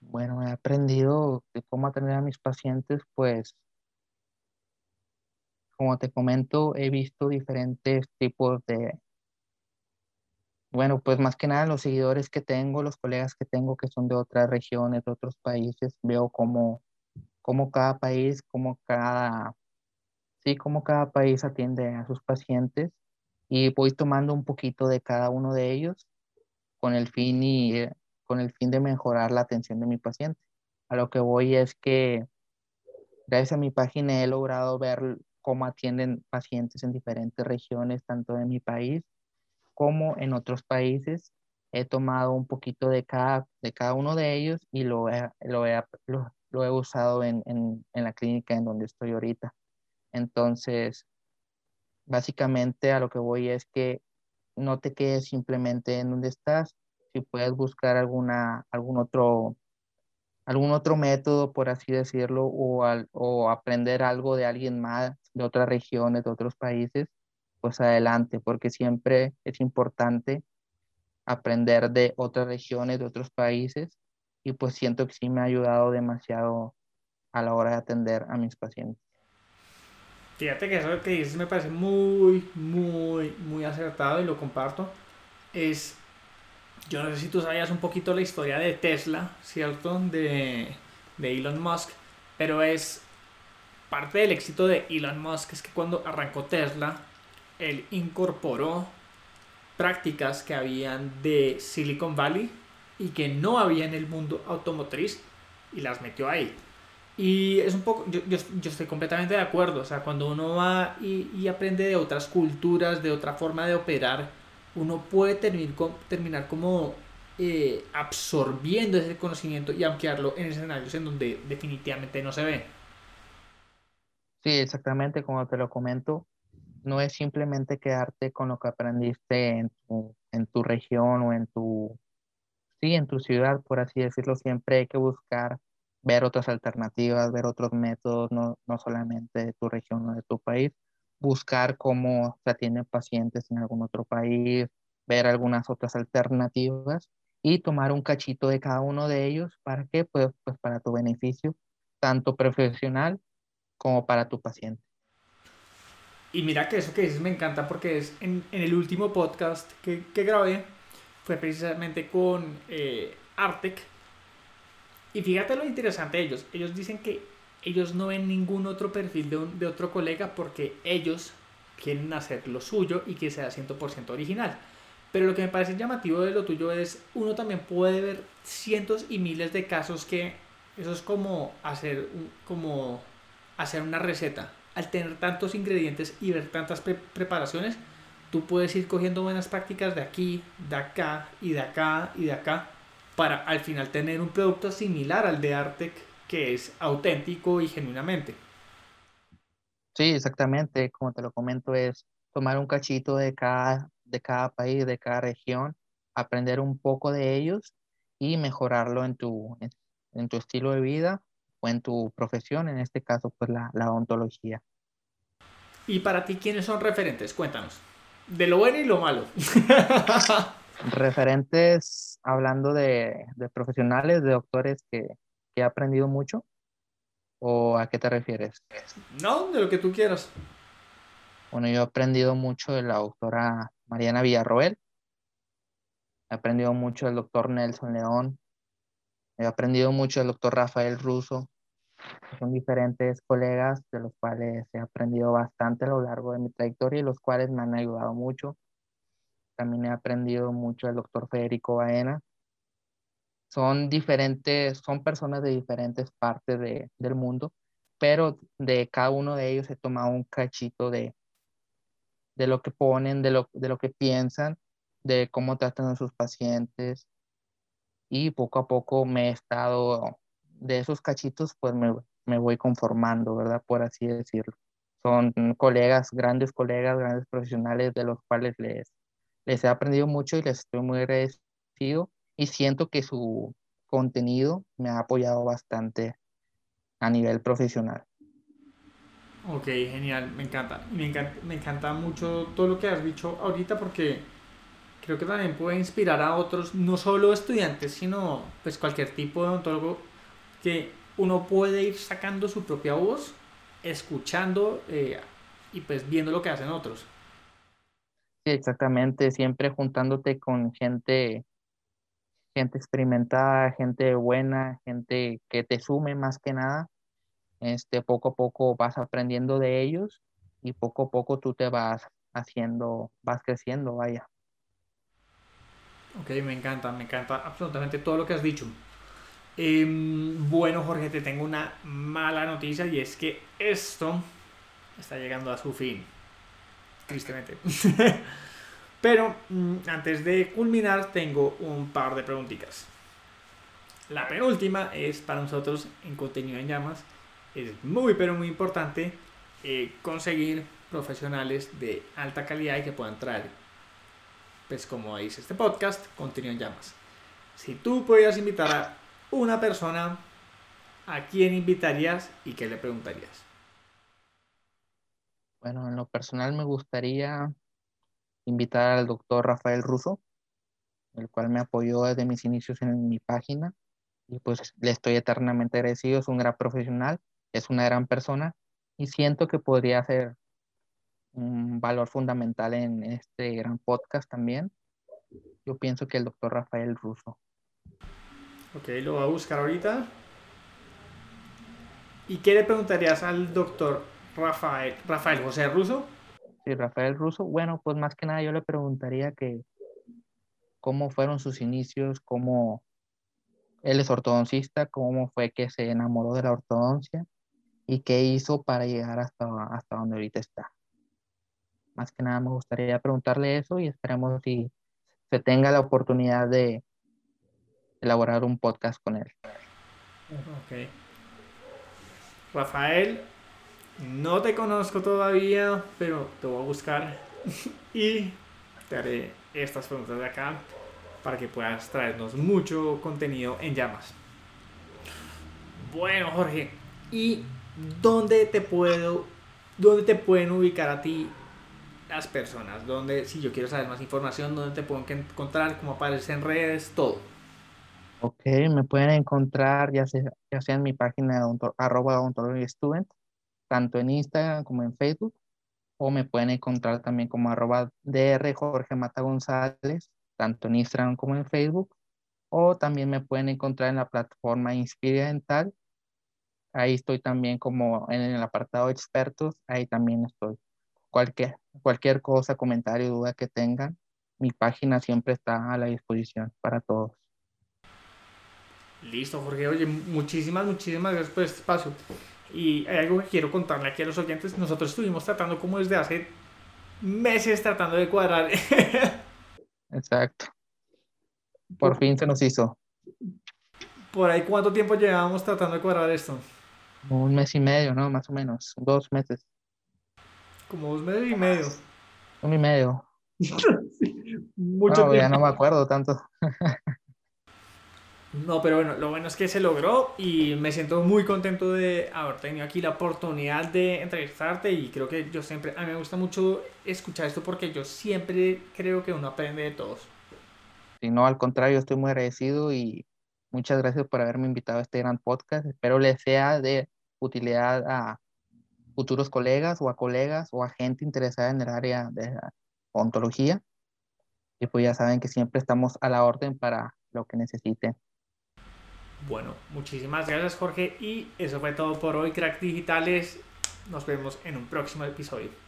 [SPEAKER 2] Bueno, he aprendido de cómo atender a mis pacientes, pues como te comento, he visto diferentes tipos de, bueno, pues más que nada los seguidores que tengo, los colegas que tengo que son de otras regiones, de otros países, veo cómo, cómo cada país, cómo cada, sí, cómo cada país atiende a sus pacientes y voy tomando un poquito de cada uno de ellos con el fin y eh, con el fin de mejorar la atención de mi paciente. A lo que voy es que gracias a mi página he logrado ver cómo atienden pacientes en diferentes regiones, tanto de mi país como en otros países. He tomado un poquito de cada, de cada uno de ellos y lo he, lo he, lo, he usado en, en, en la clínica en donde estoy ahorita. Entonces, básicamente a lo que voy es que no te quedes simplemente en donde estás, si puedes buscar alguna, algún otro algún otro método, por así decirlo, o, o aprender algo de alguien más de otras regiones, de otros países, pues adelante, porque siempre es importante aprender de otras regiones, de otros países, y pues siento que sí me ha ayudado demasiado a la hora de atender a mis pacientes.
[SPEAKER 1] Fíjate que eso que dices me parece muy, muy, muy acertado y lo comparto. Es yo no sé si tú sabías un poquito la historia de Tesla, ¿cierto? De, de Elon Musk, pero es parte del éxito de Elon Musk es que cuando arrancó Tesla, él incorporó prácticas que habían de Silicon Valley y que no había en el mundo automotriz y las metió ahí. Y es un poco, yo, yo, yo estoy completamente de acuerdo, o sea, cuando uno va y, y aprende de otras culturas, de otra forma de operar, uno puede terminar, terminar como eh, absorbiendo ese conocimiento y ampliarlo en escenarios en donde definitivamente no se ve.
[SPEAKER 2] Sí, exactamente, como te lo comento, no es simplemente quedarte con lo que aprendiste en tu, en tu región o en tu, sí, en tu ciudad, por así decirlo, siempre hay que buscar ver otras alternativas, ver otros métodos, no, no solamente de tu región o de tu país, buscar cómo se atienden pacientes en algún otro país, ver algunas otras alternativas y tomar un cachito de cada uno de ellos. Para que, pues, pues para tu beneficio, tanto profesional como para tu paciente.
[SPEAKER 1] Y mira que eso que dices me encanta porque es en, en el último podcast que, que, grabé fue precisamente con eh, Artec. Y fíjate lo interesante de ellos. Ellos dicen que ellos no ven ningún otro perfil de, de otro colega porque ellos quieren hacer lo suyo y que sea 100% original. Pero lo que me parece llamativo de lo tuyo es, uno también puede ver cientos y miles de casos que eso es como hacer, como hacer una receta. Al tener tantos ingredientes y ver tantas preparaciones, tú puedes ir cogiendo buenas prácticas de aquí, de acá y de acá y de acá para al final tener un producto similar al de Artec que es auténtico y genuinamente.
[SPEAKER 2] Sí, exactamente, como te lo comento, es tomar un cachito de cada, de cada país, de cada región, aprender un poco de ellos y mejorarlo en tu, en, tu estilo de vida o en tu profesión, en este caso, pues la, la odontología.
[SPEAKER 1] ¿Y para ti quiénes son referentes? Cuéntanos. De lo bueno y lo malo.
[SPEAKER 2] referentes, hablando de, de, profesionales, de doctores que, he aprendido mucho? ¿O a qué te refieres?
[SPEAKER 1] No, de lo que tú quieras.
[SPEAKER 2] Bueno, yo he aprendido mucho de la doctora Mariana Villarroel. He aprendido mucho del doctor Nelson León. He aprendido mucho del doctor Rafael Russo. Son diferentes colegas de los cuales he aprendido bastante a lo largo de mi trayectoria y los cuales me han ayudado mucho. También he aprendido mucho del doctor Federico Baena. Son diferentes, son personas de diferentes partes de, del mundo, pero de cada uno de ellos he tomado un cachito de, de lo que ponen, de lo, de lo que piensan, de cómo tratan a sus pacientes. Y poco a poco me he estado, de esos cachitos, pues me, me voy conformando, ¿verdad? Por así decirlo. Son colegas, grandes colegas, grandes profesionales de los cuales les, les he aprendido mucho y les estoy muy agradecido y siento que su contenido me ha apoyado bastante a nivel profesional.
[SPEAKER 1] Ok, genial, me encanta. Me encanta, me encanta mucho todo lo que has dicho ahorita porque creo que también puede inspirar a otros, no solo estudiantes, sino pues cualquier tipo de odontólogo que uno puede ir sacando su propia voz, escuchando eh, y pues viendo lo que hacen otros.
[SPEAKER 2] Sí, exactamente, siempre juntándote con gente, gente experimentada, gente buena, gente que te sume más que nada este, poco a poco vas aprendiendo de ellos y poco a poco tú te vas haciendo, vas creciendo, vaya.
[SPEAKER 1] Ok, me encanta, me encanta absolutamente todo lo que has dicho. Em, bueno, Jorge, te tengo una mala noticia y es que esto está llegando a su fin. Tristemente. Pero mm, antes de culminar, tengo un par de preguntitas. La penúltima es para nosotros en contenido en llamas es muy pero muy importante eh, conseguir profesionales de alta calidad y que puedan traer, pues como dice este podcast, contenido en llamas. Si tú pudieras invitar a una persona, ¿a quién invitarías y qué le preguntarías?
[SPEAKER 2] Bueno, en lo personal me gustaría invitar al doctor Rafael Russo, el cual me apoyó desde mis inicios en mi página y pues le estoy eternamente agradecido, es un gran profesional es una gran persona y siento que podría ser un valor fundamental en este gran podcast también. Yo pienso que el doctor Rafael Russo.
[SPEAKER 1] Ok, lo voy a buscar ahorita. ¿Y qué le preguntarías al doctor Rafael, Rafael José Russo?
[SPEAKER 2] Sí, Rafael Russo. Bueno, pues más que nada yo le preguntaría que cómo fueron sus inicios, cómo él es ortodoncista, cómo fue que se enamoró de la ortodoncia y qué hizo para llegar hasta, hasta donde ahorita está. Más que nada me gustaría preguntarle eso y esperemos si se tenga la oportunidad de elaborar un podcast con él.
[SPEAKER 1] Ok. Rafael, no te conozco todavía, pero te voy a buscar y te haré estas preguntas de acá para que puedas traernos mucho contenido en llamas. Bueno, Jorge, y ¿dónde te puedo, dónde te pueden ubicar a ti las personas? ¿Dónde, si yo quiero saber más información, dónde te puedo encontrar, cómo aparece en redes, todo?
[SPEAKER 2] Ok, me pueden encontrar ya sea, ya sea en mi página de arroba student, tanto en Instagram como en Facebook, o me pueden encontrar también como arroba dr Jorge Mata González, tanto en Instagram como en Facebook, o también me pueden encontrar en la plataforma Inspira Dental, Ahí estoy también como en el apartado de expertos, ahí también estoy. Cualquier, cualquier cosa, comentario, duda que tengan, mi página siempre está a la disposición para todos.
[SPEAKER 1] Listo, Jorge. Oye, muchísimas, muchísimas gracias por este espacio. Y hay algo que quiero contarle aquí a los oyentes. Nosotros estuvimos tratando como desde hace meses tratando de cuadrar.
[SPEAKER 2] Exacto. Por fin se nos hizo.
[SPEAKER 1] ¿Por ahí cuánto tiempo llevábamos tratando de cuadrar esto?
[SPEAKER 2] un mes y medio, ¿no? Más o menos, dos meses.
[SPEAKER 1] Como dos meses y medio.
[SPEAKER 2] Un y medio. Mucho no, ya no me acuerdo tanto.
[SPEAKER 1] no, pero bueno, lo bueno es que se logró y me siento muy contento de haber tenido aquí la oportunidad de entrevistarte y creo que yo siempre, a mí me gusta mucho escuchar esto porque yo siempre creo que uno aprende de todos.
[SPEAKER 2] Sí, no, al contrario, estoy muy agradecido y muchas gracias por haberme invitado a este gran podcast. Espero les sea de utilidad a futuros colegas o a colegas o a gente interesada en el área de ontología. Y pues ya saben que siempre estamos a la orden para lo que necesiten.
[SPEAKER 1] Bueno, muchísimas gracias Jorge y eso fue todo por hoy, crack digitales. Nos vemos en un próximo episodio.